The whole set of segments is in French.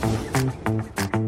Música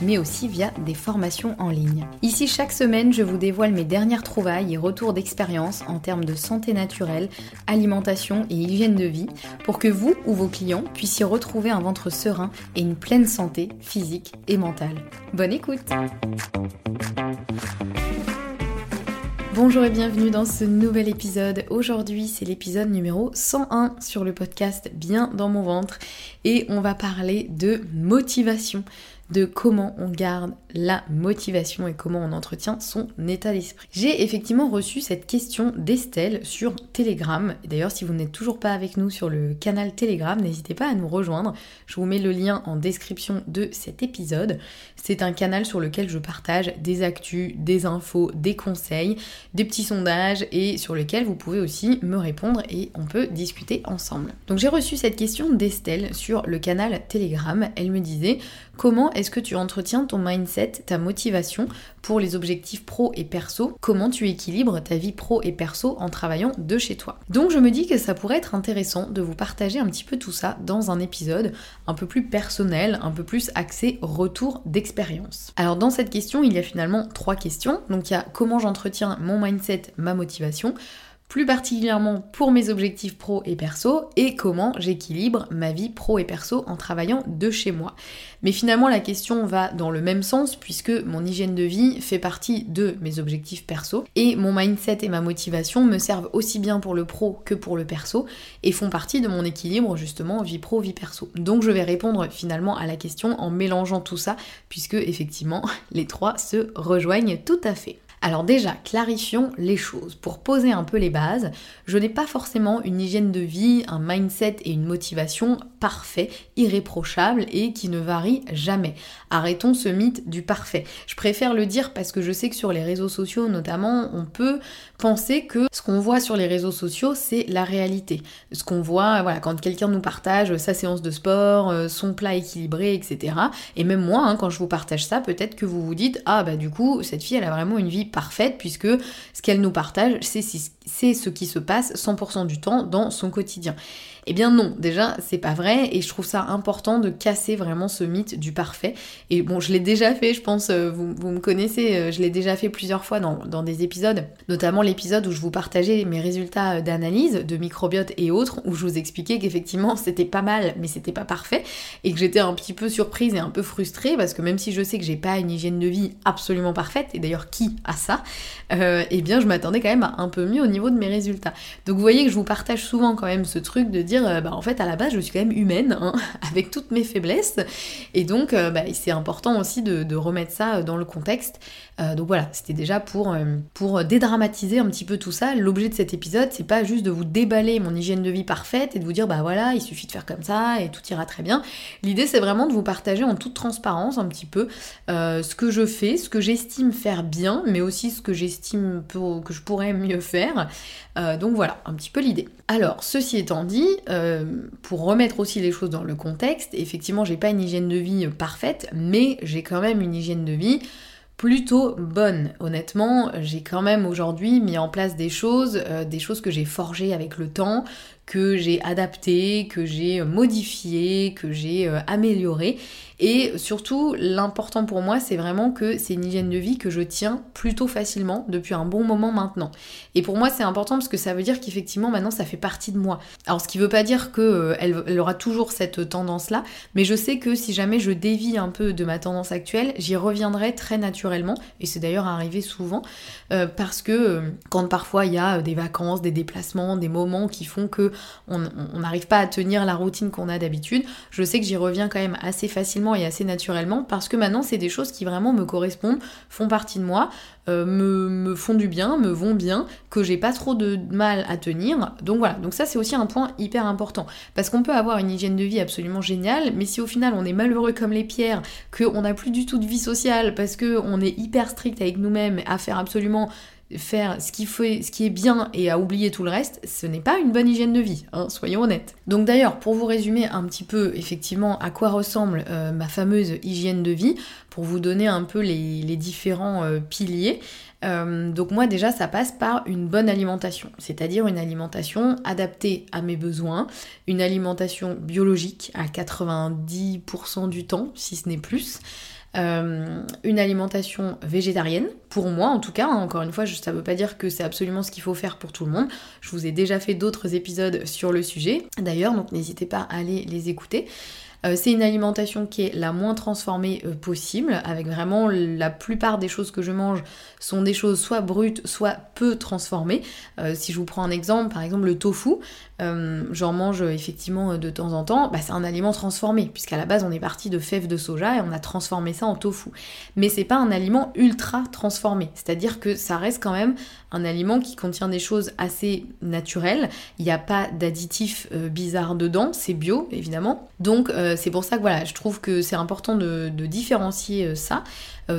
mais aussi via des formations en ligne. Ici, chaque semaine, je vous dévoile mes dernières trouvailles et retours d'expérience en termes de santé naturelle, alimentation et hygiène de vie pour que vous ou vos clients puissiez retrouver un ventre serein et une pleine santé physique et mentale. Bonne écoute Bonjour et bienvenue dans ce nouvel épisode. Aujourd'hui c'est l'épisode numéro 101 sur le podcast Bien dans mon ventre et on va parler de motivation de comment on garde la motivation et comment on entretient son état d'esprit. J'ai effectivement reçu cette question d'Estelle sur Telegram. D'ailleurs, si vous n'êtes toujours pas avec nous sur le canal Telegram, n'hésitez pas à nous rejoindre. Je vous mets le lien en description de cet épisode. C'est un canal sur lequel je partage des actus, des infos, des conseils, des petits sondages et sur lequel vous pouvez aussi me répondre et on peut discuter ensemble. Donc j'ai reçu cette question d'Estelle sur le canal Telegram. Elle me disait comment est-ce que tu entretiens ton mindset, ta motivation pour les objectifs pro et perso? Comment tu équilibres ta vie pro et perso en travaillant de chez toi? Donc je me dis que ça pourrait être intéressant de vous partager un petit peu tout ça dans un épisode un peu plus personnel, un peu plus axé retour d'expérience. Alors dans cette question, il y a finalement trois questions. Donc il y a comment j'entretiens mon mindset, ma motivation plus particulièrement pour mes objectifs pro et perso, et comment j'équilibre ma vie pro et perso en travaillant de chez moi. Mais finalement, la question va dans le même sens, puisque mon hygiène de vie fait partie de mes objectifs perso, et mon mindset et ma motivation me servent aussi bien pour le pro que pour le perso, et font partie de mon équilibre justement vie pro, vie perso. Donc je vais répondre finalement à la question en mélangeant tout ça, puisque effectivement, les trois se rejoignent tout à fait. Alors déjà, clarifions les choses. Pour poser un peu les bases, je n'ai pas forcément une hygiène de vie, un mindset et une motivation parfait, irréprochable et qui ne varie jamais. Arrêtons ce mythe du parfait. Je préfère le dire parce que je sais que sur les réseaux sociaux notamment, on peut penser que ce qu'on voit sur les réseaux sociaux, c'est la réalité. Ce qu'on voit, voilà, quand quelqu'un nous partage sa séance de sport, euh, son plat équilibré, etc. Et même moi, hein, quand je vous partage ça, peut-être que vous vous dites, ah bah du coup, cette fille, elle a vraiment une vie parfaite puisque ce qu'elle nous partage, c'est ce qui se passe 100% du temps dans son quotidien. Eh bien non, déjà c'est pas vrai et je trouve ça important de casser vraiment ce mythe du parfait. Et bon, je l'ai déjà fait, je pense, euh, vous, me connaissez, euh, je l'ai déjà fait plusieurs fois dans, dans des épisodes, notamment l'épisode où je vous partageais mes résultats euh, d'analyse de microbiote et autres, où je vous expliquais qu'effectivement c'était pas mal mais c'était pas parfait et que j'étais un petit peu surprise et un peu frustrée parce que même si je sais que j'ai pas une hygiène de vie absolument parfaite, et d'ailleurs qui a ça, eh bien je m'attendais quand même à un peu mieux au niveau de mes résultats. Donc vous voyez que je vous partage souvent quand même ce truc de euh, bah, en fait à la base je suis quand même humaine hein, avec toutes mes faiblesses et donc euh, bah, c'est important aussi de, remettre ça euh, dans le contexte. Donc voilà, c'était déjà pour, pour dédramatiser un petit peu tout ça. L'objet de cet épisode, c'est pas juste de vous déballer mon hygiène de vie parfaite et de vous dire bah voilà, il suffit de faire comme ça et tout ira très bien. L'idée c'est vraiment de vous partager en toute transparence un petit peu ce que je fais, ce que j'estime faire bien, mais aussi ce que j'estime que je pourrais mieux faire. donc voilà, un petit peu l'idée. Alors, ceci étant dit, pour remettre aussi les choses dans le contexte, effectivement, j'ai pas une hygiène de vie parfaite, mais j'ai quand même une hygiène de vie plutôt bonne. Honnêtement, j'ai quand même aujourd'hui mis en place des choses, des choses que j'ai forgées avec le temps, que j'ai adapté, que j'ai modifié, que j'ai euh, amélioré. Et surtout, l'important pour moi, c'est vraiment que c'est une hygiène de vie que je tiens plutôt facilement depuis un bon moment maintenant. Et pour moi, c'est important parce que ça veut dire qu'effectivement, maintenant, ça fait partie de moi. Alors, ce qui veut pas dire qu'elle euh, aura toujours cette tendance-là, mais je sais que si jamais je dévie un peu de ma tendance actuelle, j'y reviendrai très naturellement. Et c'est d'ailleurs arrivé souvent euh, parce que quand parfois il y a des vacances, des déplacements, des moments qui font que on n'arrive pas à tenir la routine qu'on a d'habitude, je sais que j'y reviens quand même assez facilement et assez naturellement parce que maintenant c'est des choses qui vraiment me correspondent, font partie de moi, euh, me, font du bien, me vont bien, que j'ai pas trop de mal à tenir. Donc voilà, donc ça c'est aussi un point hyper important. Parce qu'on peut avoir une hygiène de vie absolument géniale, mais si au final on est malheureux comme les pierres, qu'on n'a plus du tout de vie sociale, parce qu'on est hyper strict avec nous-mêmes, à faire absolument faire ce qui, est bien et à oublier tout le reste, ce n'est pas une bonne hygiène de vie, hein, soyons honnêtes. Donc d'ailleurs, pour vous résumer un petit peu effectivement à quoi ressemble euh, ma fameuse hygiène de vie, pour vous donner un peu les, différents euh, piliers, euh, donc moi déjà ça passe par une bonne alimentation, c'est-à-dire une alimentation adaptée à mes besoins, une alimentation biologique à 90% du temps, si ce n'est plus. Euh, une alimentation végétarienne, pour moi en tout cas, hein, encore une fois, ça ne veut pas dire que c'est absolument ce qu'il faut faire pour tout le monde. Je vous ai déjà fait d'autres épisodes sur le sujet, d'ailleurs, donc n'hésitez pas à aller les écouter. Euh, c'est une alimentation qui est la moins transformée euh, possible, avec vraiment la plupart des choses que je mange sont des choses soit brutes, soit peu transformées. si je vous prends un exemple, par exemple le tofu, euh, j'en mange effectivement de temps en temps, bah, c'est un aliment transformé, puisqu'à la base on est parti de fèves de soja et on a transformé ça en tofu. Mais c'est pas un aliment ultra transformé, c'est-à-dire que ça reste quand même un aliment qui contient des choses assez naturelles, il n'y a pas d'additifs euh, bizarres dedans, c'est bio évidemment. Donc euh, c'est pour ça que voilà, je trouve que c'est important de, différencier ça.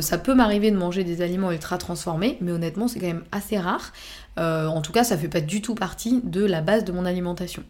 ça peut m'arriver de manger des aliments ultra transformés, mais honnêtement c'est quand même assez rare. Euh, en tout cas, ça fait pas du tout partie de la base de mon alimentation.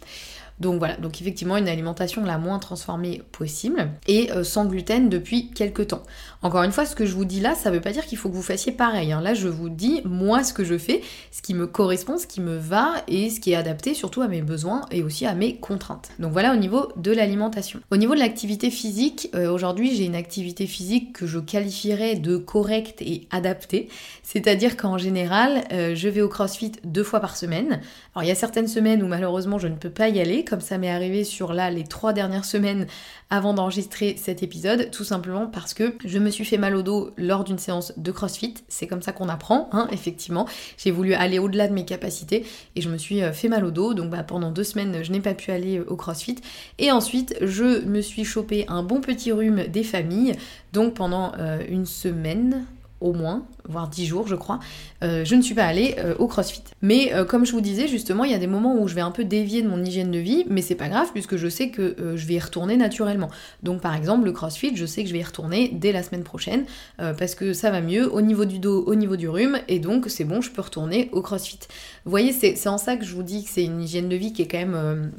Donc voilà, donc effectivement une alimentation la moins transformée possible et euh, sans gluten depuis quelques temps. Encore une fois, ce que je vous dis là, ça veut pas dire qu'il faut que vous fassiez pareil. Hein. Là, je vous dis moi ce que je fais, ce qui me correspond, ce qui me va et ce qui est adapté surtout à mes besoins et aussi à mes contraintes. Donc voilà au niveau de l'alimentation. Au niveau de l'activité physique, euh, aujourd'hui j'ai une activité physique que je qualifierais de correcte et adaptée. C'est-à-dire qu'en général, euh, je vais au CrossFit deux fois par semaine. Alors il y a certaines semaines où malheureusement je ne peux pas y aller, comme ça m'est arrivé sur là les trois dernières semaines avant d'enregistrer cet épisode, tout simplement parce que je me suis fait mal au dos lors d'une séance de CrossFit. C'est comme ça qu'on apprend, hein, effectivement. J'ai voulu aller au-delà de mes capacités et je me suis euh, fait mal au dos. Donc bah, pendant deux semaines, je n'ai pas pu aller euh, au CrossFit. Et ensuite, je me suis chopé un bon petit rhume des familles. Donc pendant euh, une semaine, au moins, voire 10 jours je crois, euh, je ne suis pas allée euh, au crossfit. Mais euh, comme je vous disais justement, il y a des moments où je vais un peu dévier de mon hygiène de vie, mais c'est pas grave puisque je sais que je vais y retourner naturellement. Donc par exemple le crossfit, je sais que je vais y retourner dès la semaine prochaine parce que ça va mieux au niveau du dos, au niveau du rhume, et donc c'est bon, je peux retourner au crossfit. Vous voyez, c'est en ça que je vous dis que c'est une hygiène de vie qui est quand même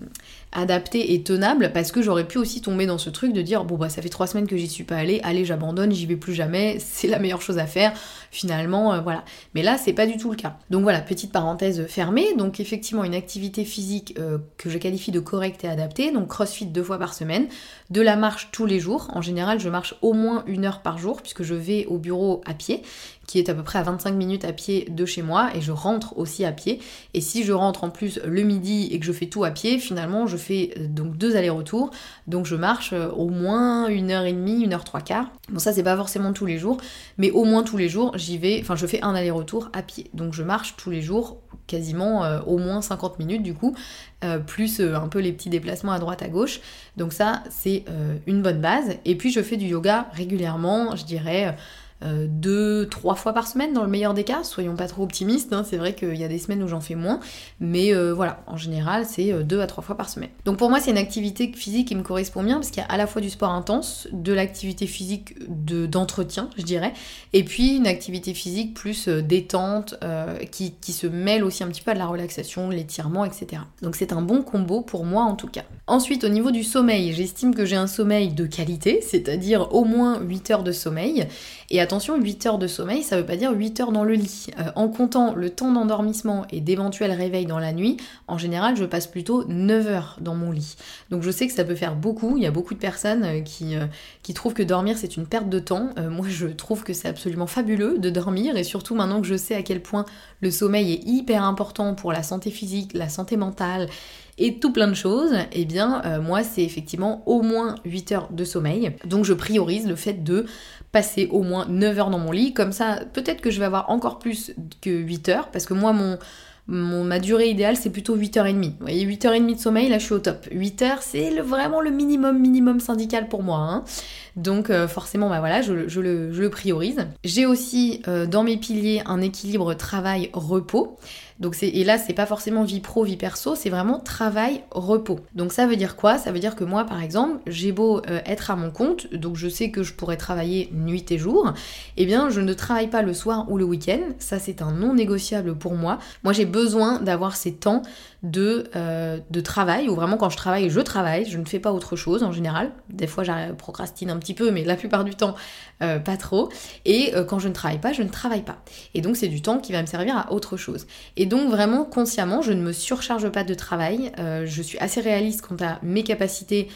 adapté et tenable parce que j'aurais pu aussi tomber dans ce truc de dire bon bah ça fait trois semaines que j'y suis pas allée, allez j'abandonne, j'y vais plus jamais, c'est la meilleure chose à faire finalement, euh, voilà. Mais là c'est pas du tout le cas. Donc voilà, petite parenthèse fermée, donc effectivement une activité physique euh, que je qualifie de correcte et adaptée, donc crossfit deux fois par semaine, de la marche tous les jours, en général je marche au moins une heure par jour puisque je vais au bureau à pied qui est à peu près à 25 minutes à pied de chez moi et je rentre aussi à pied. Et si je rentre en plus le midi et que je fais tout à pied, finalement je fais euh, donc deux allers-retours. Donc je marche euh, au moins une heure et demie, une heure trois quarts. Bon ça c'est pas forcément tous les jours, mais au moins tous les jours j'y vais, enfin je fais un aller-retour à pied. Donc je marche tous les jours quasiment euh, au moins 50 minutes du coup, plus un peu les petits déplacements à droite à gauche. Donc ça c'est une bonne base. Et puis je fais du yoga régulièrement, je dirais euh, deux, trois fois par semaine dans le meilleur des cas. Soyons pas trop optimistes, hein. c'est vrai qu'il y a des semaines où j'en fais moins, mais euh, voilà, en général c'est euh, deux à trois fois par semaine. Donc pour moi c'est une activité physique qui me correspond bien parce qu'il y a à la fois du sport intense, de l'activité physique d'entretien, je dirais, et puis une activité physique plus détente qui, qui se mêle aussi un petit peu à de la relaxation, l'étirement, etc. Donc c'est un bon combo pour moi en tout cas. Ensuite au niveau du sommeil, j'estime que j'ai un sommeil de qualité, c'est-à-dire au moins 8 heures de sommeil. Et attention, 8 heures de sommeil, ça veut pas dire 8 heures dans le lit. Euh, en comptant le temps d'endormissement et d'éventuels réveils dans la nuit, en général, je passe plutôt 9 heures dans mon lit. Donc je sais que ça peut faire beaucoup. Il y a beaucoup de personnes euh, qui, euh, qui trouvent que dormir c'est une perte de temps. moi, je trouve que c'est absolument fabuleux de dormir et surtout maintenant que je sais à quel point le sommeil est hyper important pour la santé physique, la santé mentale et tout plein de choses, eh bien moi c'est effectivement au moins 8 heures de sommeil. Donc je priorise le fait de passer au moins 9 heures dans mon lit. Comme ça, peut-être que je vais avoir encore plus que 8 heures, parce que moi, mon, ma durée idéale, c'est plutôt 8h30. Vous voyez, 8h30 de sommeil, là, je suis au top. 8 heures, c'est vraiment le minimum, minimum syndical pour moi. Hein. Donc, euh, forcément, bah voilà, je, je, le, je le, priorise. J'ai aussi, euh, dans mes piliers, un équilibre travail-repos. Donc c'est et là c'est pas forcément vie pro vie perso, c'est vraiment travail repos. Donc ça veut dire quoi? Ça veut dire que moi par exemple, j'ai beau euh, être à mon compte, donc je sais que je pourrais travailler nuit et jour, eh bien je ne travaille pas le soir ou le week-end, ça c'est un non négociable pour moi. Moi j'ai besoin d'avoir ces temps de, euh, de travail, où vraiment quand je travaille, je travaille, je ne fais pas autre chose en général. Des fois, je procrastine un petit peu, mais la plupart du temps, euh, pas trop. Et euh, quand je ne travaille pas, je ne travaille pas. Et donc, c'est du temps qui va me servir à autre chose. Et donc, vraiment, consciemment, je ne me surcharge pas de travail. je suis assez réaliste quant à mes capacités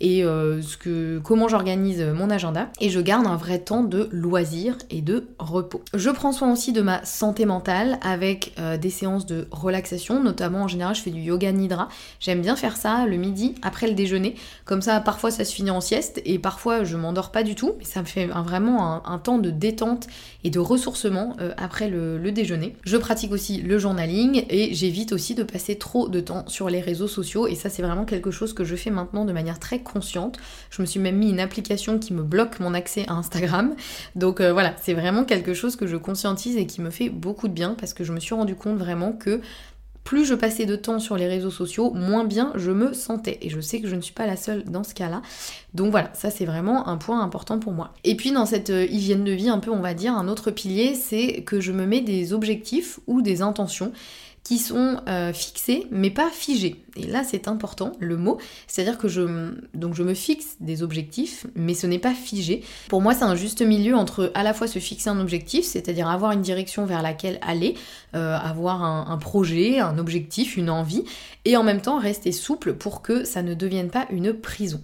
et euh, ce que, comment j'organise mon agenda et je garde un vrai temps de loisir et de repos. Je prends soin aussi de ma santé mentale avec euh, des séances de relaxation, notamment en général je fais du yoga nidra. J'aime bien faire ça le midi après le déjeuner, comme ça parfois ça se finit en sieste et parfois je m'endors pas du tout, ça me fait vraiment un, temps de détente et de ressourcement euh, après le, le déjeuner. Je pratique aussi le journaling et j'évite aussi de passer trop de temps sur les réseaux sociaux et ça c'est vraiment quelque chose que je fais maintenant de manière très consciente. Je me suis même mis une application qui me bloque mon accès à Instagram. Donc euh, voilà, c'est vraiment quelque chose que je conscientise et qui me fait beaucoup de bien parce que je me suis rendu compte vraiment que plus je passais de temps sur les réseaux sociaux, moins bien je me sentais. Et je sais que je ne suis pas la seule dans ce cas-là. Donc voilà, ça c'est vraiment un point important pour moi. Et puis dans cette euh, hygiène de vie, un peu on va dire, un autre pilier, c'est que je me mets des objectifs ou des intentions qui sont euh, fixés mais pas figés. Et là c'est important le mot, c'est-à-dire que je donc je me fixe des objectifs mais ce n'est pas figé. Pour moi c'est un juste milieu entre à la fois se fixer un objectif, c'est-à-dire avoir une direction vers laquelle aller, euh, avoir un, projet, un objectif, une envie, et en même temps rester souple pour que ça ne devienne pas une prison.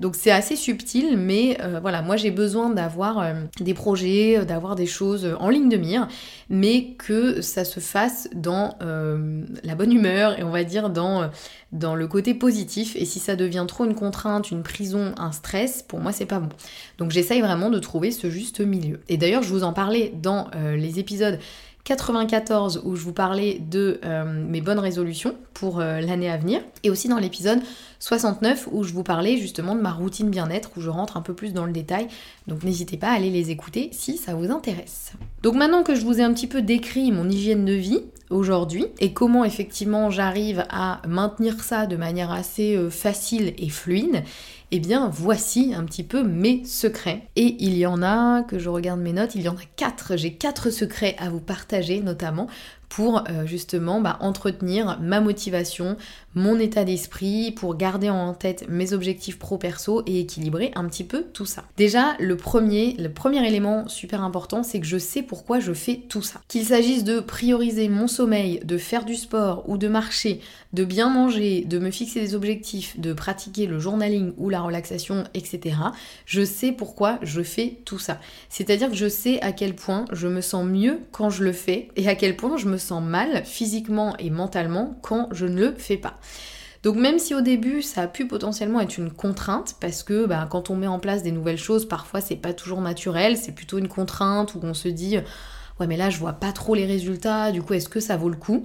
Donc c'est assez subtil, mais euh, voilà, moi j'ai besoin d'avoir euh, des projets, d'avoir des choses en ligne de mire, mais que ça se fasse dans euh, la bonne humeur et on va dire dans, dans le côté positif. Et si ça devient trop une contrainte, une prison, un stress, pour moi c'est pas bon. Donc j'essaye vraiment de trouver ce juste milieu. Et d'ailleurs je vous en parlais dans les épisodes 94 où je vous parlais de mes bonnes résolutions pour l'année à venir et aussi dans l'épisode 69 où je vous parlais justement de ma routine bien-être où je rentre un peu plus dans le détail. Donc n'hésitez pas à aller les écouter si ça vous intéresse. Donc maintenant que je vous ai un petit peu décrit mon hygiène de vie aujourd'hui et comment effectivement j'arrive à maintenir ça de manière assez euh, facile et fluide, eh bien voici un petit peu mes secrets. Et il y en a, que je regarde mes notes, il y en a quatre. J'ai quatre secrets à vous partager notamment pour euh, justement bah, entretenir ma motivation, mon état d'esprit, pour garder en tête mes objectifs pro-perso et équilibrer un petit peu tout ça. Déjà, le premier, le premier élément super important, c'est que je sais pourquoi je fais tout ça. Qu'il s'agisse de prioriser mon sommeil, de faire du sport ou de marcher, de bien manger, de me fixer des objectifs, de pratiquer le journaling ou la relaxation, etc. Je sais pourquoi je fais tout ça. C'est-à-dire que je sais à quel point je me sens mieux quand je le fais et à quel point je me sens mal physiquement et mentalement quand je ne le fais pas. Donc même si au début ça a pu potentiellement être une contrainte, parce que bah, quand on met en place des nouvelles choses, parfois c'est pas toujours naturel, c'est plutôt une contrainte où on se dit ouais mais là je vois pas trop les résultats, du coup est-ce que ça vaut le coup?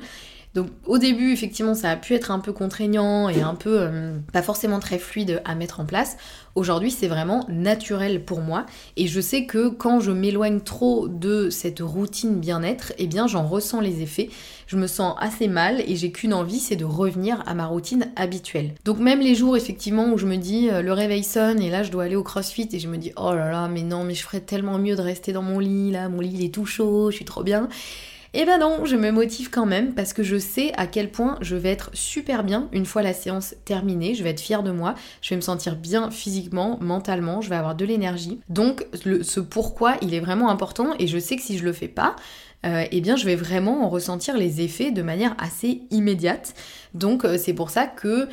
Donc au début, effectivement, ça a pu être un peu contraignant et un peu euh, pas forcément très fluide à mettre en place. Aujourd'hui, c'est vraiment naturel pour moi et je sais que quand je m'éloigne trop de cette routine bien-être, eh bien j'en ressens les effets. Je me sens assez mal et j'ai qu'une envie, c'est de revenir à ma routine habituelle. Donc même les jours effectivement où je me dis euh, le réveil sonne et là je dois aller au CrossFit et je me dis oh là là mais non mais je ferais tellement mieux de rester dans mon lit là, mon lit il est tout chaud, je suis trop bien. Eh ben non, je me motive quand même parce que je sais à quel point je vais être super bien une fois la séance terminée, je vais être fière de moi, je vais me sentir bien physiquement, mentalement, je vais avoir de l'énergie. Donc ce pourquoi il est vraiment important et je sais que si je le fais pas, euh, eh bien je vais vraiment en ressentir les effets de manière assez immédiate. Donc euh, c'est pour ça que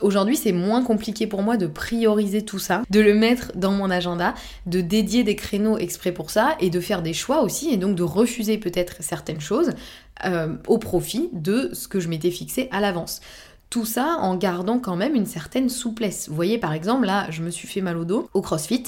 Aujourd'hui, c'est moins compliqué pour moi de prioriser tout ça, de le mettre dans mon agenda, de dédier des créneaux exprès pour ça et de faire des choix aussi et donc de refuser peut-être certaines choses euh, au profit de ce que je m'étais fixé à l'avance. Tout ça en gardant quand même une certaine souplesse. Vous voyez, par exemple, là, je me suis fait mal au dos au CrossFit.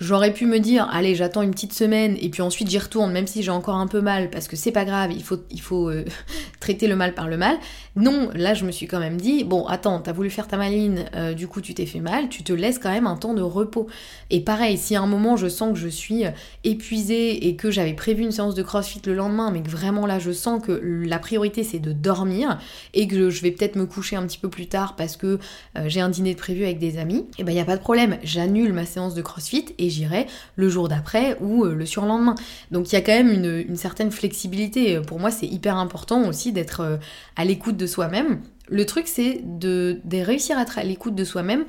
J'aurais pu me dire, allez, j'attends une petite semaine et puis ensuite j'y retourne, même si j'ai encore un peu mal, parce que c'est pas grave, il faut, il faut euh, traiter le mal par le mal. Non, là je me suis quand même dit, bon, attends, t'as voulu faire ta maline, euh, du coup tu t'es fait mal, tu te laisses quand même un temps de repos. Et pareil, si à un moment je sens que je suis euh, épuisée et que j'avais prévu une séance de crossfit le lendemain, mais que vraiment là je sens que la priorité c'est de dormir et que je vais peut-être me coucher un petit peu plus tard parce que j'ai un dîner de prévu avec des amis, et eh ben y a pas de problème, j'annule ma séance de crossfit et j'irai le jour d'après ou euh, le surlendemain. Donc il y a quand même une, certaine flexibilité. Pour moi, c'est hyper important aussi d'être euh, à l'écoute de soi-même. Le truc, c'est de, de réussir à être à l'écoute de soi-même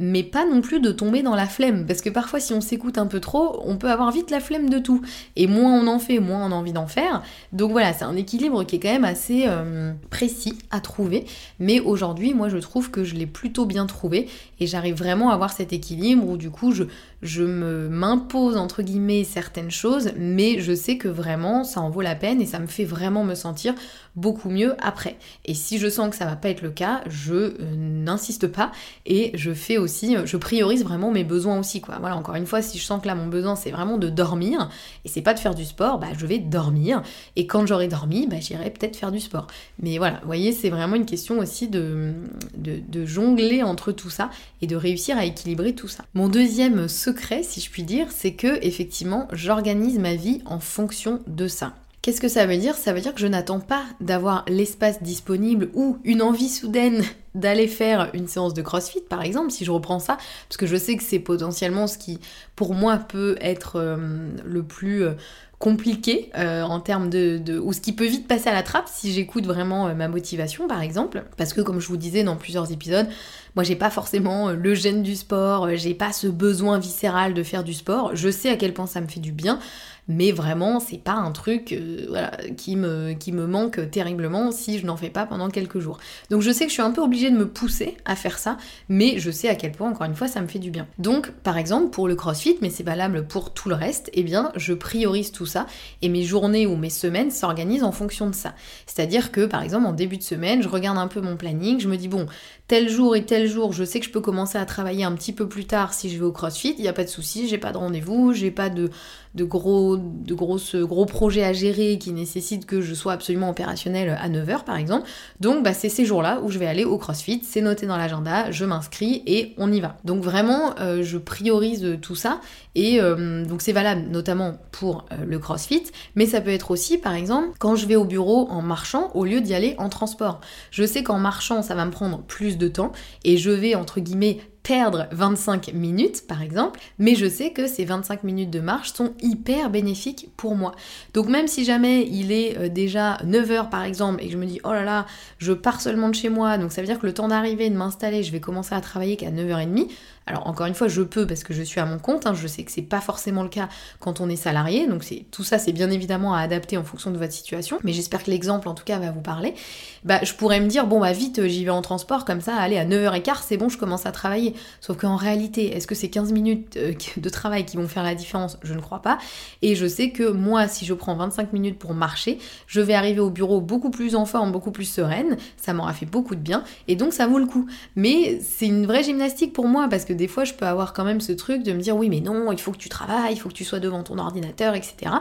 mais pas non plus de tomber dans la flemme, parce que parfois si on s'écoute un peu trop, on peut avoir vite la flemme de tout, et moins on en fait, moins on a envie d'en faire. Donc voilà, c'est un équilibre qui est quand même assez euh, précis à trouver, mais aujourd'hui, moi je trouve que je l'ai plutôt bien trouvé, et j'arrive vraiment à avoir cet équilibre où du coup je, m'impose entre guillemets certaines choses, mais je sais que vraiment ça en vaut la peine et ça me fait vraiment me sentir beaucoup mieux après. Et si je sens que ça va pas être le cas, je euh, n'insiste pas et je fais aussi, euh, je priorise vraiment mes besoins aussi. Voilà, encore une fois, si je sens que là mon besoin c'est vraiment de dormir et c'est pas de faire du sport, bah je vais dormir et quand j'aurai dormi, bah j'irai peut-être faire du sport. Mais voilà, vous voyez, c'est vraiment une question aussi de, de jongler entre tout ça et de réussir à équilibrer tout ça. Mon deuxième secret, si je puis dire, c'est que effectivement, j'organise ma vie en fonction de ça. Qu'est-ce que ça veut dire? Ça veut dire que je n'attends pas d'avoir l'espace disponible ou une envie soudaine d'aller faire une séance de CrossFit par exemple, si je reprends ça, parce que je sais que c'est potentiellement ce qui pour moi peut être euh, le plus euh, compliqué euh, en termes de, ou ce qui peut vite passer à la trappe si j'écoute vraiment ma motivation par exemple. Parce que comme je vous disais dans plusieurs épisodes moi j'ai pas forcément le gène du sport j'ai pas ce besoin viscéral de faire du sport. Je sais à quel point ça me fait du bien mais vraiment c'est pas un truc euh, qui, me, qui me manque terriblement si je n'en fais pas pendant quelques jours. Donc je sais que je suis un peu obligée de me pousser à faire ça, mais je sais à quel point encore une fois ça me fait du bien. Donc par exemple pour le crossfit, mais c'est valable pour tout le reste, eh bien je priorise tout ça et mes journées ou mes semaines s'organisent en fonction de ça. C'est-à-dire que par exemple en début de semaine, je regarde un peu mon planning, je me dis bon, tel jour et tel jour, je sais que je peux commencer à travailler un petit peu plus tard si je vais au CrossFit, il n'y a pas de souci, j'ai pas de rendez-vous, j'ai pas de, de gros gros projets à gérer qui nécessitent que je sois absolument opérationnel à 9h par exemple. Donc bah, c'est ces jours-là où je vais aller au CrossFit, c'est noté dans l'agenda, je m'inscris et on y va. Donc vraiment euh, je priorise tout ça et euh, donc c'est valable notamment pour euh, le CrossFit, mais ça peut être aussi par exemple quand je vais au bureau en marchant au lieu d'y aller en transport. Je sais qu'en marchant ça va me prendre plus de temps et je vais entre guillemets perdre 25 minutes par exemple, mais je sais que ces 25 minutes de marche sont hyper bénéfiques pour moi. Donc même si jamais il est euh, déjà 9h par exemple et que je me dis oh là là, je pars seulement de chez moi, donc ça veut dire que le temps d'arriver, de m'installer, je vais commencer à travailler qu'à 9h30, alors encore une fois, je peux parce que je suis à mon compte, hein. je sais que c'est pas forcément le cas quand on est salarié, donc c'est tout ça c'est bien évidemment à adapter en fonction de votre situation, mais j'espère que l'exemple en tout cas va vous parler. Bah je pourrais me dire bon bah vite j'y vais en transport comme ça, allez à 9h15 c'est bon je commence à travailler. Sauf qu'en réalité, est-ce que c'est 15 minutes euh, de travail qui vont faire la différence? Je ne crois pas. Et je sais que moi, si je prends 25 minutes pour marcher, je vais arriver au bureau beaucoup plus en forme, beaucoup plus sereine. Ça m'aura fait beaucoup de bien. Et donc, ça vaut le coup. Mais c'est une vraie gymnastique pour moi parce que des fois, je peux avoir quand même ce truc de me dire oui, mais non, il faut que tu travailles, il faut que tu sois devant ton ordinateur, etc.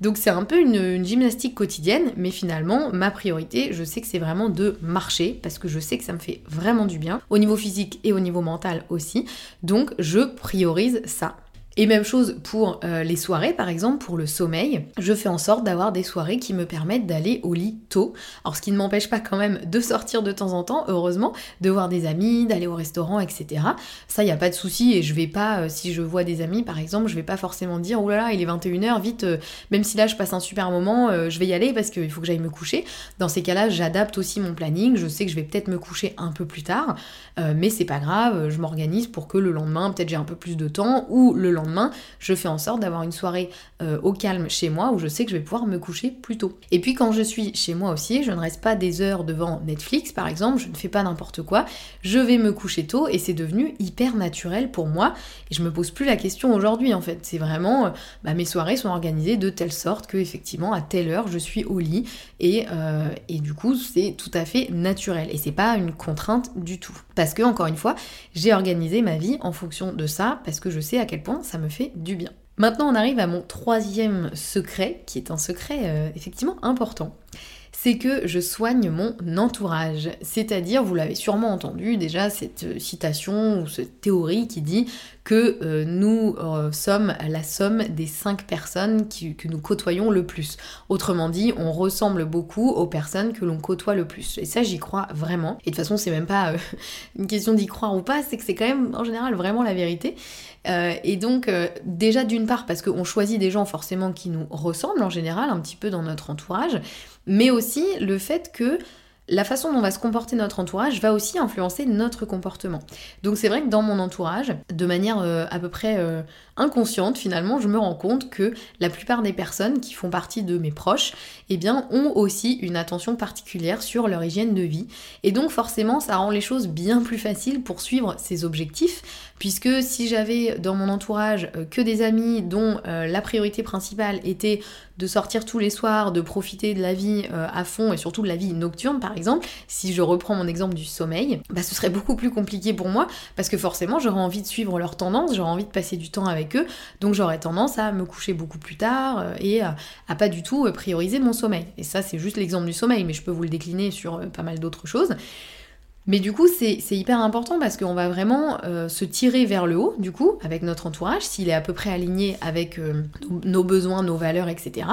Donc c'est un peu une, gymnastique quotidienne, mais finalement, ma priorité, je sais que c'est vraiment de marcher, parce que je sais que ça me fait vraiment du bien, au niveau physique et au niveau mental aussi. Donc je priorise ça. Et même chose pour euh, les soirées, par exemple, pour le sommeil. Je fais en sorte d'avoir des soirées qui me permettent d'aller au lit tôt. Alors, ce qui ne m'empêche pas quand même de sortir de temps en temps, heureusement, de voir des amis, d'aller au restaurant, etc. Ça, il n'y a pas de souci. Et je vais pas, euh, si je vois des amis, par exemple, je vais pas forcément dire, oh là là, il est 21h, vite, euh, même si là je passe un super moment, je vais y aller parce qu'il faut que j'aille me coucher. Dans ces cas-là, j'adapte aussi mon planning. Je sais que je vais peut-être me coucher un peu plus tard, mais c'est pas grave, je m'organise pour que le lendemain, peut-être j'ai un peu plus de temps, ou le lendemain, je fais en sorte d'avoir une soirée euh, au calme chez moi où je sais que je vais pouvoir me coucher plus tôt. Et puis quand je suis chez moi aussi, je ne reste pas des heures devant Netflix par exemple, je ne fais pas n'importe quoi, je vais me coucher tôt et c'est devenu hyper naturel pour moi et je me pose plus la question aujourd'hui en fait. C'est vraiment, euh, bah, mes soirées sont organisées de telle sorte que effectivement à telle heure je suis au lit et, euh, et du coup c'est tout à fait naturel et c'est pas une contrainte du tout. Parce que encore une fois, j'ai organisé ma vie en fonction de ça parce que je sais à quel point ça me fait du bien. Maintenant, on arrive à mon troisième secret, qui est un secret euh, effectivement important. C'est que je soigne mon entourage. C'est-à-dire, vous l'avez sûrement entendu déjà, cette euh, citation ou cette théorie qui dit que euh, nous sommes la somme des cinq personnes que nous côtoyons le plus. Autrement dit, on ressemble beaucoup aux personnes que l'on côtoie le plus. Et ça, j'y crois vraiment. Et de toute façon, c'est même pas une question d'y croire ou pas, c'est que c'est quand même en général vraiment la vérité. Euh, et donc, euh, déjà d'une part, parce qu'on choisit des gens forcément qui nous ressemblent en général, un petit peu dans notre entourage, mais aussi le fait que la façon dont va se comporter notre entourage va aussi influencer notre comportement. Donc c'est vrai que dans mon entourage, de manière euh, à peu près inconsciente finalement, je me rends compte que la plupart des personnes qui font partie de mes proches, eh bien, ont aussi une attention particulière sur leur hygiène de vie. Et donc forcément, ça rend les choses bien plus faciles pour suivre ces objectifs puisque si j'avais dans mon entourage euh, que des amis dont euh, la priorité principale était de sortir tous les soirs, de profiter de la vie euh, à fond et surtout de la vie nocturne par exemple, si je reprends mon exemple du sommeil, bah ce serait beaucoup plus compliqué pour moi parce que forcément j'aurais envie de suivre leurs tendances, j'aurais envie de passer du temps avec eux, donc j'aurais tendance à me coucher beaucoup plus tard et à pas du tout prioriser mon sommeil. Et ça c'est juste l'exemple du sommeil, mais je peux vous le décliner sur pas mal d'autres choses. Mais du coup, c'est hyper important parce qu'on va vraiment euh, se tirer vers le haut, du coup, avec notre entourage, s'il est à peu près aligné avec euh, nos besoins, nos valeurs, etc.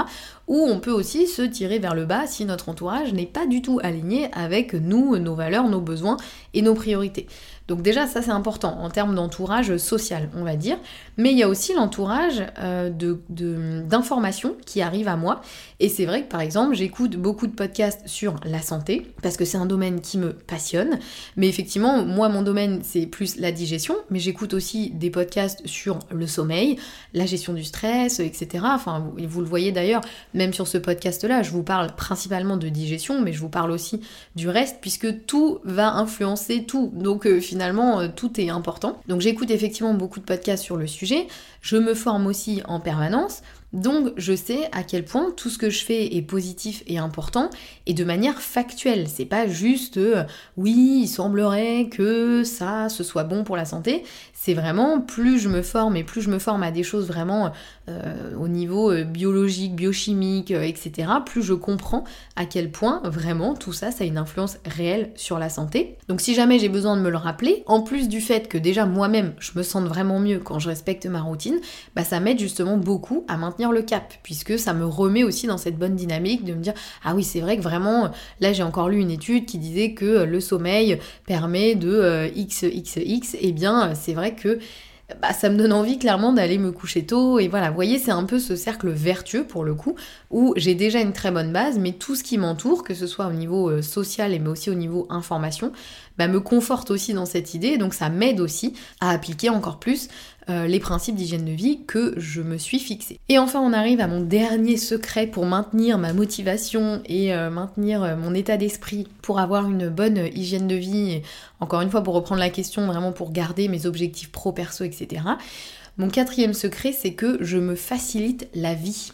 Ou on peut aussi se tirer vers le bas si notre entourage n'est pas du tout aligné avec nous, nos valeurs, nos besoins et nos priorités. Donc déjà, ça c'est important en termes d'entourage social, on va dire. Mais il y a aussi l'entourage euh, d'informations qui arrivent à moi. Et c'est vrai que par exemple, j'écoute beaucoup de podcasts sur la santé, parce que c'est un domaine qui me passionne. Mais effectivement, moi, mon domaine, c'est plus la digestion, mais j'écoute aussi des podcasts sur le sommeil, la gestion du stress, etc. Enfin, vous, le voyez d'ailleurs, même sur ce podcast-là, je vous parle principalement de digestion, mais je vous parle aussi du reste, puisque tout va influencer tout. Donc euh, euh, tout est important. Donc j'écoute effectivement beaucoup de podcasts sur le sujet. Je me forme aussi en permanence. Donc je sais à quel point tout ce que je fais est positif et important et de manière factuelle. C'est pas juste euh, oui, il semblerait que ça ce soit bon pour la santé. C'est vraiment plus je me forme et plus je me forme à des choses vraiment euh, au niveau euh, biologique, biochimique, etc. Plus je comprends à quel point vraiment tout ça ça a une influence réelle sur la santé. Donc si jamais j'ai besoin de me le rappeler, en plus du fait que déjà moi-même je me sente vraiment mieux quand je respecte ma routine, bah ça m'aide justement beaucoup à maintenir le cap, puisque ça me remet aussi dans cette bonne dynamique de me dire ah oui c'est vrai que vraiment là j'ai encore lu une étude qui disait que le sommeil permet de euh, et eh bien c'est vrai que bah, ça me donne envie clairement d'aller me coucher tôt. Et voilà, vous voyez, c'est un peu ce cercle vertueux pour le coup, où j'ai déjà une très bonne base, mais tout ce qui m'entoure, que ce soit au niveau euh, social et mais aussi au niveau information, bah, me conforte aussi dans cette idée, donc ça m'aide aussi à appliquer encore plus euh, les principes d'hygiène de vie que je me suis fixé. Et enfin, on arrive à mon dernier secret pour maintenir ma motivation et euh, maintenir mon état d'esprit pour avoir une bonne hygiène de vie. encore une fois, pour reprendre la question, vraiment pour garder mes objectifs pro-perso, etc. Mon quatrième secret, c'est que je me facilite la vie.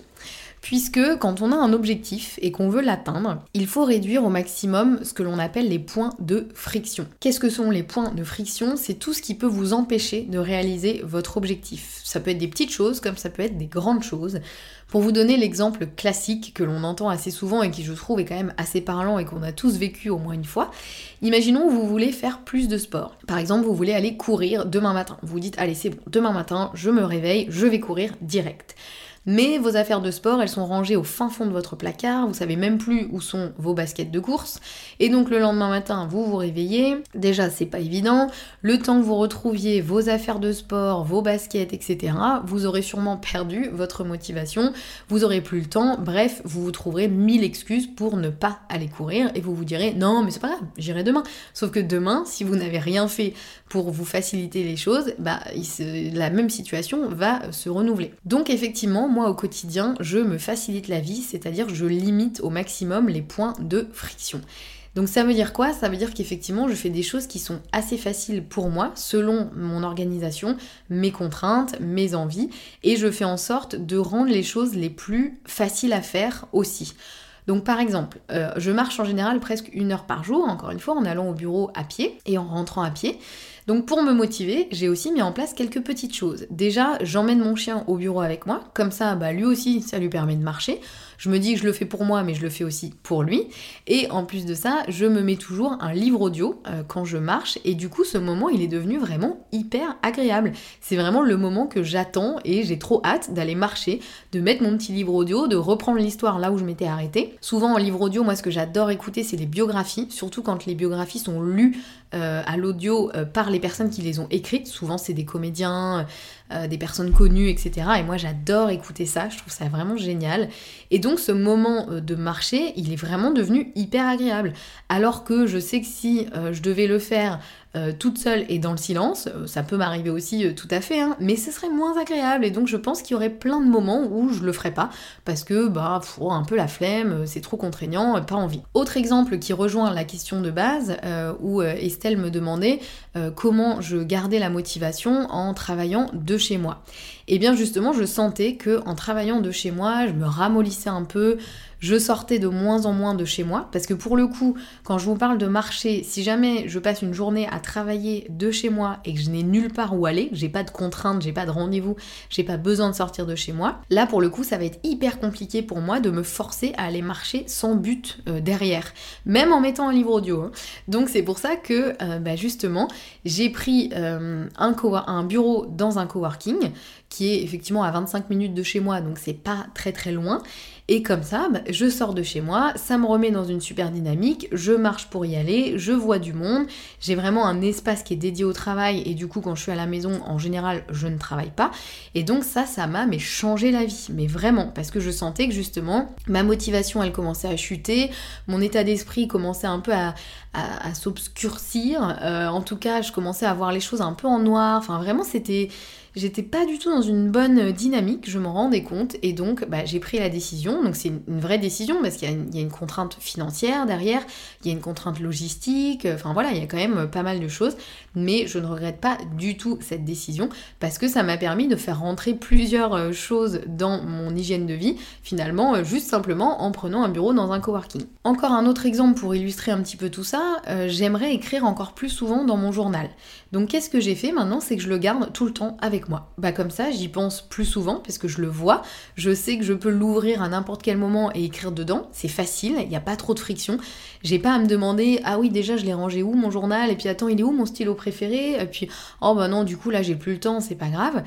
Puisque quand on a un objectif et qu'on veut l'atteindre, il faut réduire au maximum ce que l'on appelle les points de friction. Qu'est-ce que sont les points de friction? C'est tout ce qui peut vous empêcher de réaliser votre objectif. Ça peut être des petites choses comme ça peut être des grandes choses. Pour vous donner l'exemple classique que l'on entend assez souvent et qui je trouve est quand même assez parlant et qu'on a tous vécu au moins une fois, imaginons vous voulez faire plus de sport. Par exemple, vous voulez aller courir demain matin. Vous vous dites allez c'est bon, demain matin, je me réveille, je vais courir direct. Mais vos affaires de sport, elles sont rangées au fin fond de votre placard, vous savez même plus où sont vos baskets de course. Et donc le lendemain matin, vous vous réveillez. Déjà, c'est pas évident. Le temps que vous retrouviez vos affaires de sport, vos baskets, etc., vous aurez sûrement perdu votre motivation, vous aurez plus le temps. Bref, vous vous trouverez mille excuses pour ne pas aller courir et vous vous direz non, mais c'est pas grave, j'irai demain. Sauf que demain, si vous n'avez rien fait pour vous faciliter les choses, bah, la même situation va se renouveler. Donc effectivement, moi au quotidien, je me facilite la vie, c'est-à-dire je limite au maximum les points de friction. Donc ça veut dire quoi? Ça veut dire qu'effectivement je fais des choses qui sont assez faciles pour moi selon mon organisation, mes contraintes, mes envies, et je fais en sorte de rendre les choses les plus faciles à faire aussi. Donc par exemple, euh, je marche en général presque une heure par jour, encore une fois, en allant au bureau à pied et en rentrant à pied. Donc pour me motiver, j'ai aussi mis en place quelques petites choses. Déjà, j'emmène mon chien au bureau avec moi, comme ça, bah, lui aussi, ça lui permet de marcher. Je me dis que je le fais pour moi, mais je le fais aussi pour lui. Et en plus de ça, je me mets toujours un livre audio euh, quand je marche. Et du coup, ce moment, il est devenu vraiment hyper agréable. C'est vraiment le moment que j'attends et j'ai trop hâte d'aller marcher, de mettre mon petit livre audio, de reprendre l'histoire là où je m'étais arrêtée. Souvent en livre audio, moi ce que j'adore écouter, c'est les biographies, surtout quand les biographies sont lues euh, à l'audio euh, par les personnes qui les ont écrites. Souvent, c'est des comédiens, euh, des personnes connues, etc. Et moi, j'adore écouter ça. Je trouve ça vraiment génial. Et donc, ce moment de marché, il est vraiment devenu hyper agréable. Alors que je sais que si je devais le faire euh, toute seule et dans le silence, euh, ça peut m'arriver aussi euh, tout à fait, hein, mais ce serait moins agréable et donc je pense qu'il y aurait plein de moments où je le ferais pas parce que bah faut un peu la flemme, c'est trop contraignant, pas envie. Autre exemple qui rejoint la question de base où Estelle me demandait comment je gardais la motivation en travaillant de chez moi. Et eh bien justement, je sentais que en travaillant de chez moi, je me ramollissais un peu, je sortais de moins en moins de chez moi, parce que pour le coup, quand je vous parle de marcher, si jamais je passe une journée à travailler de chez moi et que je n'ai nulle part où aller, j'ai pas de contraintes, j'ai pas de rendez-vous, j'ai pas besoin de sortir de chez moi, là pour le coup, ça va être hyper compliqué pour moi de me forcer à aller marcher sans but euh, derrière, même en mettant un livre audio. Hein. Donc c'est pour ça que euh, bah, justement, j'ai pris euh, un bureau dans un coworking qui est effectivement à 25 minutes de chez moi, donc c'est pas très très loin. Et comme ça, bah, je sors de chez moi, ça me remet dans une super dynamique, je marche pour y aller, je vois du monde, j'ai vraiment un espace qui est dédié au travail et du coup quand je suis à la maison, en général, je ne travaille pas. Et donc ça, ça m'a mais changé la vie, mais vraiment, parce que je sentais que justement, ma motivation, elle commençait à chuter, mon état d'esprit commençait un peu à, s'obscurcir, euh, en tout cas, je commençais à voir les choses un peu en noir, enfin vraiment, c'était j'étais pas du tout dans une bonne dynamique, je m'en rendais compte, et donc bah, j'ai pris la décision. Donc c'est une, vraie décision parce qu'il y, a une contrainte financière derrière, il y a une contrainte logistique, enfin voilà, il y a quand même pas mal de choses, mais je ne regrette pas du tout cette décision parce que ça m'a permis de faire rentrer plusieurs euh, choses dans mon hygiène de vie, finalement, euh, juste simplement en prenant un bureau dans un coworking. Encore un autre exemple pour illustrer un petit peu tout ça, euh, j'aimerais écrire encore plus souvent dans mon journal. Donc qu'est-ce que j'ai fait maintenant C'est que je le garde tout le temps avec moi. Bah comme ça, j'y pense plus souvent parce que je le vois. Je sais que je peux l'ouvrir à n'importe quel moment et écrire dedans. C'est facile, il n'y a pas trop de friction. J'ai pas à me demander ah oui déjà je l'ai rangé où mon journal? Et puis attends il est où mon stylo préféré? Et puis oh bah non du coup là j'ai plus le temps, c'est pas grave.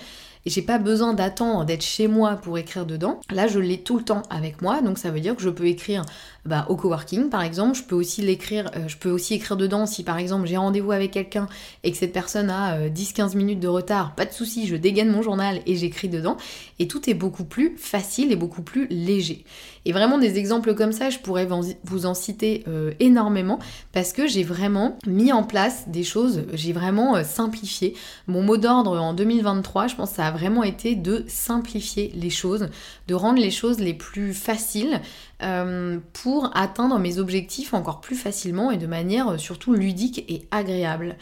Et j'ai pas besoin d'attendre d'être chez moi pour écrire dedans. Là, je l'ai tout le temps avec moi, donc ça veut dire que je peux écrire bah, au coworking par exemple. Je peux aussi l'écrire, euh, je peux aussi écrire dedans si par exemple j'ai rendez-vous avec quelqu'un et que cette personne a 10-15 euh, minutes de retard, pas de souci, je dégaine mon journal et j'écris dedans. Et tout est beaucoup plus facile et beaucoup plus léger. Et vraiment des exemples comme ça, je pourrais vous en citer euh, énormément parce que j'ai vraiment mis en place des choses, j'ai vraiment simplifié. Mon mot d'ordre en 2023, je pense que ça a vraiment été de simplifier les choses, de rendre les choses les plus faciles euh, pour atteindre mes objectifs encore plus facilement et de manière euh, surtout ludique et agréable.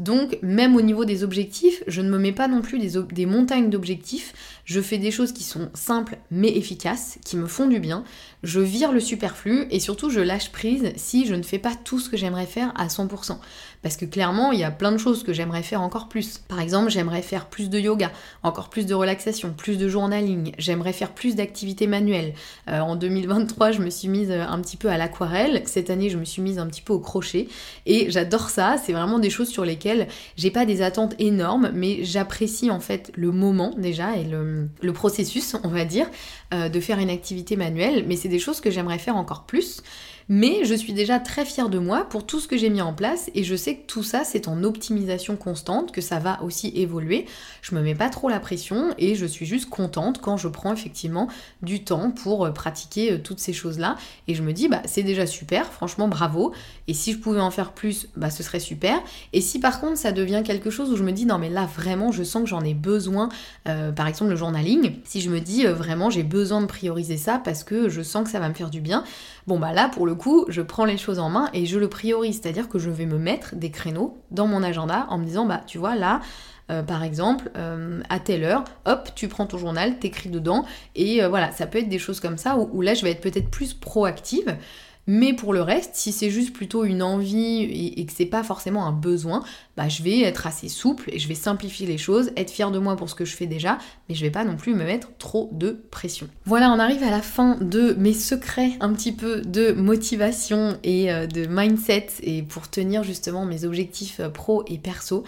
Donc même au niveau des objectifs, je ne me mets pas non plus des, montagnes d'objectifs, je fais des choses qui sont simples mais efficaces, qui me font du bien, je vire le superflu et surtout je lâche prise si je ne fais pas tout ce que j'aimerais faire à 100%. Parce que clairement, il y a plein de choses que j'aimerais faire encore plus. Par exemple, j'aimerais faire plus de yoga, encore plus de relaxation, plus de journaling, j'aimerais faire plus d'activités manuelles. Euh, en 2023, je me suis mise euh, un petit peu à l'aquarelle, cette année, je me suis mise un petit peu au crochet et j'adore ça, c'est vraiment des choses sur lesquelles j'ai pas des attentes énormes, mais j'apprécie en fait le moment déjà et le, processus, on va dire, euh, de faire une activité manuelle, mais c'est des choses que j'aimerais faire encore plus. Mais je suis déjà très fière de moi pour tout ce que j'ai mis en place et je sais que tout ça c'est en optimisation constante, que ça va aussi évoluer. Je me mets pas trop la pression et je suis juste contente quand je prends effectivement du temps pour euh, pratiquer euh, toutes ces choses-là et je me dis bah c'est déjà super, franchement bravo et si je pouvais en faire plus, bah ce serait super. Et si par contre ça devient quelque chose où je me dis non mais là vraiment je sens que j'en ai besoin, euh, par exemple le journaling, si je me dis vraiment j'ai besoin de prioriser ça parce que je sens que ça va me faire du bien, bon bah là pour le coup, je prends les choses en main et je le priorise, c'est-à-dire que je vais me mettre des créneaux dans mon agenda en me disant, bah tu vois, là, euh, par exemple, euh, à telle heure, hop, tu prends ton journal, t'écris dedans, et euh, voilà, ça peut être des choses comme ça où là je vais être peut-être plus proactive. Mais pour le reste, si c'est juste plutôt une envie et, que c'est pas forcément un besoin, bah je vais être assez souple et je vais simplifier les choses, être fière de moi pour ce que je fais déjà, mais je vais pas non plus me mettre trop de pression. Voilà, on arrive à la fin de mes secrets un petit peu de motivation et euh, de mindset et pour tenir justement mes objectifs euh, pro et perso.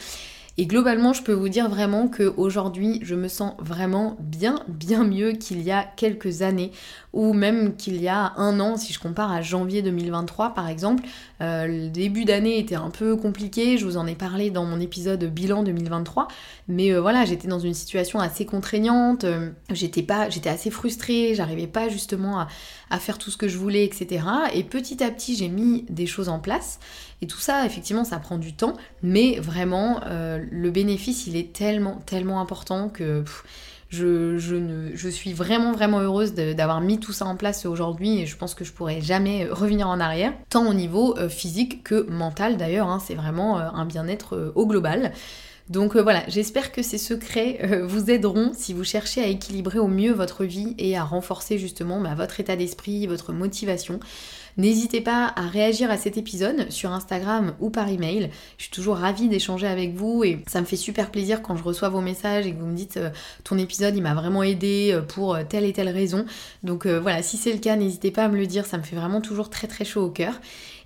Et globalement, je peux vous dire vraiment qu'aujourd'hui, je me sens vraiment bien, bien mieux qu'il y a quelques années, ou même qu'il y a un an, si je compare à janvier 2023 par exemple. Euh, le début d'année était un peu compliqué, je vous en ai parlé dans mon épisode bilan 2023, mais euh, voilà, j'étais dans une situation assez contraignante, euh, j'étais assez frustrée, j'arrivais pas justement à, faire tout ce que je voulais, etc. Et petit à petit, j'ai mis des choses en place. Et tout ça, effectivement, ça prend du temps, mais vraiment, le bénéfice, il est tellement, tellement important que je, suis vraiment, vraiment heureuse d'avoir mis tout ça en place aujourd'hui et je pense que je pourrais jamais revenir en arrière, tant au niveau euh, physique que mental d'ailleurs. Hein, c'est vraiment euh, un bien-être au global. Donc voilà, j'espère que ces secrets vous aideront si vous cherchez à équilibrer au mieux votre vie et à renforcer justement bah, votre état d'esprit, votre motivation. N'hésitez pas à réagir à cet épisode sur Instagram ou par email. Je suis toujours ravie d'échanger avec vous et ça me fait super plaisir quand je reçois vos messages et que vous me dites euh, ton épisode il m'a vraiment aidé euh, pour euh, telle et telle raison. Donc voilà, si c'est le cas, n'hésitez pas à me le dire, ça me fait vraiment toujours très très chaud au cœur.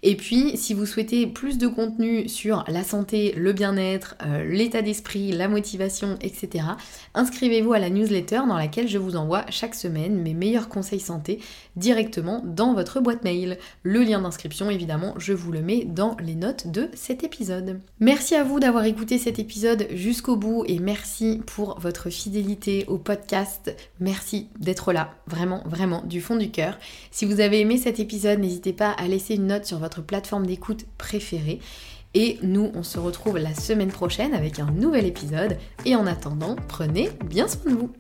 Et puis, si vous souhaitez plus de contenu sur la santé, le bien-être, l'état d'esprit, la motivation, etc., inscrivez-vous à la newsletter dans laquelle je vous envoie chaque semaine mes meilleurs conseils santé directement dans votre boîte mail. Le lien d'inscription, évidemment, je vous le mets dans les notes de cet épisode. Merci à vous d'avoir écouté cet épisode jusqu'au bout et merci pour votre fidélité au podcast. Merci d'être là, vraiment, vraiment, du fond du cœur. Si vous avez aimé cet épisode, n'hésitez pas à laisser une note sur votre plateforme d'écoute préférée. Et nous, on se retrouve la semaine prochaine avec un nouvel épisode. Et en attendant, prenez bien soin de vous.